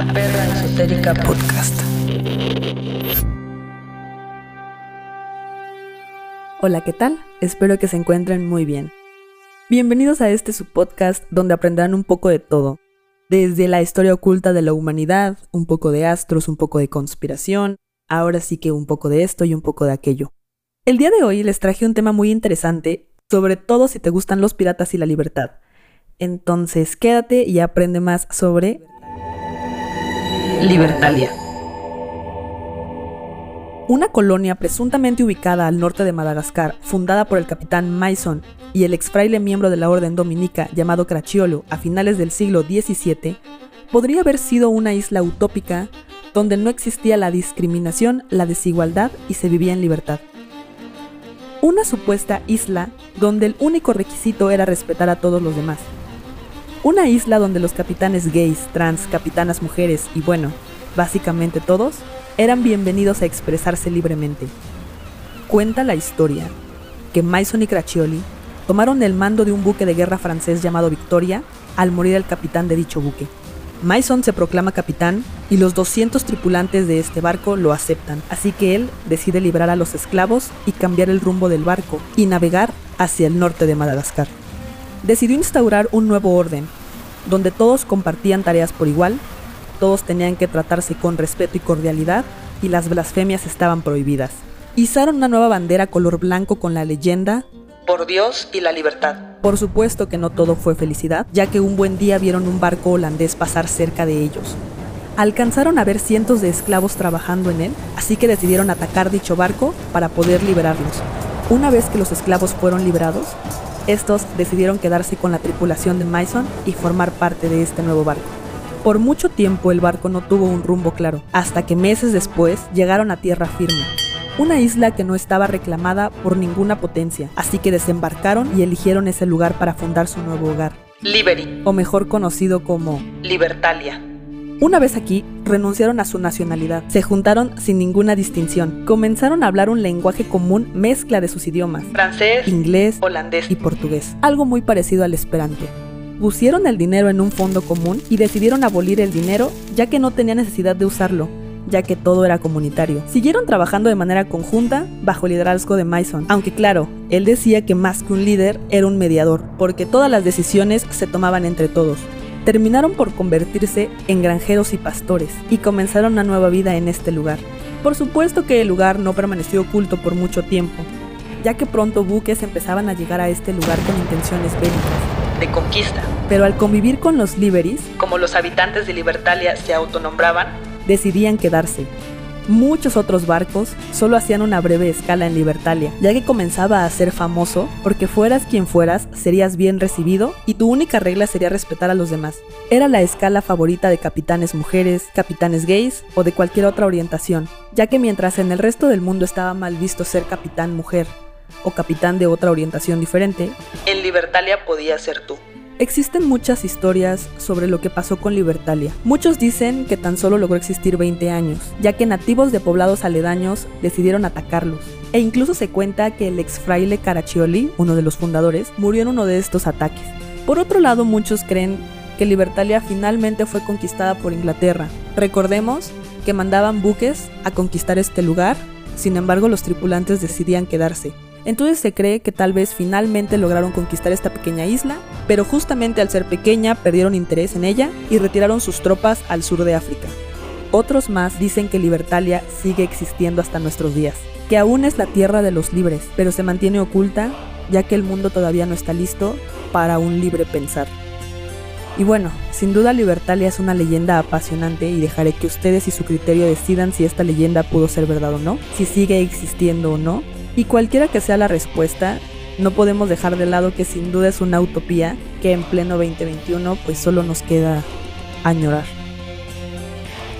Perra Esotérica Podcast. Hola, ¿qué tal? Espero que se encuentren muy bien. Bienvenidos a este subpodcast donde aprenderán un poco de todo, desde la historia oculta de la humanidad, un poco de astros, un poco de conspiración, ahora sí que un poco de esto y un poco de aquello. El día de hoy les traje un tema muy interesante, sobre todo si te gustan los piratas y la libertad. Entonces quédate y aprende más sobre Libertalia. Una colonia presuntamente ubicada al norte de Madagascar, fundada por el capitán Mason y el ex fraile miembro de la orden dominica llamado Cracciolo a finales del siglo XVII, podría haber sido una isla utópica donde no existía la discriminación, la desigualdad y se vivía en libertad. Una supuesta isla donde el único requisito era respetar a todos los demás. Una isla donde los capitanes gays, trans, capitanas mujeres y bueno, básicamente todos, eran bienvenidos a expresarse libremente. Cuenta la historia que Mason y Craccioli tomaron el mando de un buque de guerra francés llamado Victoria al morir el capitán de dicho buque. Mason se proclama capitán y los 200 tripulantes de este barco lo aceptan, así que él decide liberar a los esclavos y cambiar el rumbo del barco y navegar hacia el norte de Madagascar decidió instaurar un nuevo orden, donde todos compartían tareas por igual, todos tenían que tratarse con respeto y cordialidad, y las blasfemias estaban prohibidas. Izaron una nueva bandera color blanco con la leyenda Por Dios y la libertad. Por supuesto que no todo fue felicidad, ya que un buen día vieron un barco holandés pasar cerca de ellos. Alcanzaron a ver cientos de esclavos trabajando en él, así que decidieron atacar dicho barco para poder liberarlos. Una vez que los esclavos fueron liberados, estos decidieron quedarse con la tripulación de Mason y formar parte de este nuevo barco. Por mucho tiempo el barco no tuvo un rumbo claro, hasta que meses después llegaron a tierra firme, una isla que no estaba reclamada por ninguna potencia, así que desembarcaron y eligieron ese lugar para fundar su nuevo hogar, Liberi. o mejor conocido como Libertalia. Una vez aquí, renunciaron a su nacionalidad, se juntaron sin ninguna distinción, comenzaron a hablar un lenguaje común mezcla de sus idiomas, Francés, inglés holandés y portugués, algo muy parecido al esperanto. Pusieron el dinero en un fondo común y decidieron abolir el dinero ya que no tenía necesidad de usarlo, ya que todo era comunitario. Siguieron trabajando de manera conjunta bajo el liderazgo de Mason, aunque claro, él decía que más que un líder era un mediador, porque todas las decisiones se tomaban entre todos terminaron por convertirse en granjeros y pastores y comenzaron una nueva vida en este lugar. Por supuesto que el lugar no permaneció oculto por mucho tiempo, ya que pronto buques empezaban a llegar a este lugar con intenciones bélicas. de conquista. Pero al convivir con los Liberis, Como los habitantes de Libertalia se autonombraban, decidían quedarse. Muchos otros barcos solo hacían una breve escala en Libertalia, ya que comenzaba a ser famoso porque fueras quien fueras, serías bien recibido y tu única regla sería respetar a los demás. Era la escala favorita de capitanes mujeres, capitanes gays o de cualquier otra orientación, ya que mientras en el resto del mundo estaba mal visto ser capitán mujer o capitán de otra orientación diferente, en Libertalia podía ser tú. Existen muchas historias sobre lo que pasó con Libertalia. Muchos dicen que tan solo logró existir 20 años, ya que nativos de poblados aledaños decidieron atacarlos. E incluso se cuenta que el ex fraile Caraccioli, uno de los fundadores, murió en uno de estos ataques. Por otro lado, muchos creen que Libertalia finalmente fue conquistada por Inglaterra. Recordemos que mandaban buques a conquistar este lugar, sin embargo los tripulantes decidían quedarse. Entonces se cree que tal vez finalmente lograron conquistar esta pequeña isla, pero justamente al ser pequeña perdieron interés en ella y retiraron sus tropas al sur de África. Otros más dicen que Libertalia sigue existiendo hasta nuestros días, que aún es la tierra de los libres, pero se mantiene oculta ya que el mundo todavía no está listo para un libre pensar. Y bueno, sin duda Libertalia es una leyenda apasionante y dejaré que ustedes y su criterio decidan si esta leyenda pudo ser verdad o no, si sigue existiendo o no, y cualquiera que sea la respuesta, no podemos dejar de lado que sin duda es una utopía que en pleno 2021 pues solo nos queda añorar.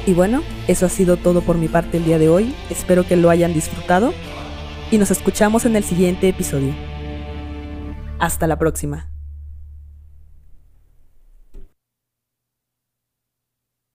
Y bueno, eso ha sido todo por mi parte el día de hoy, espero que lo hayan disfrutado y nos escuchamos en el siguiente episodio. Hasta la próxima.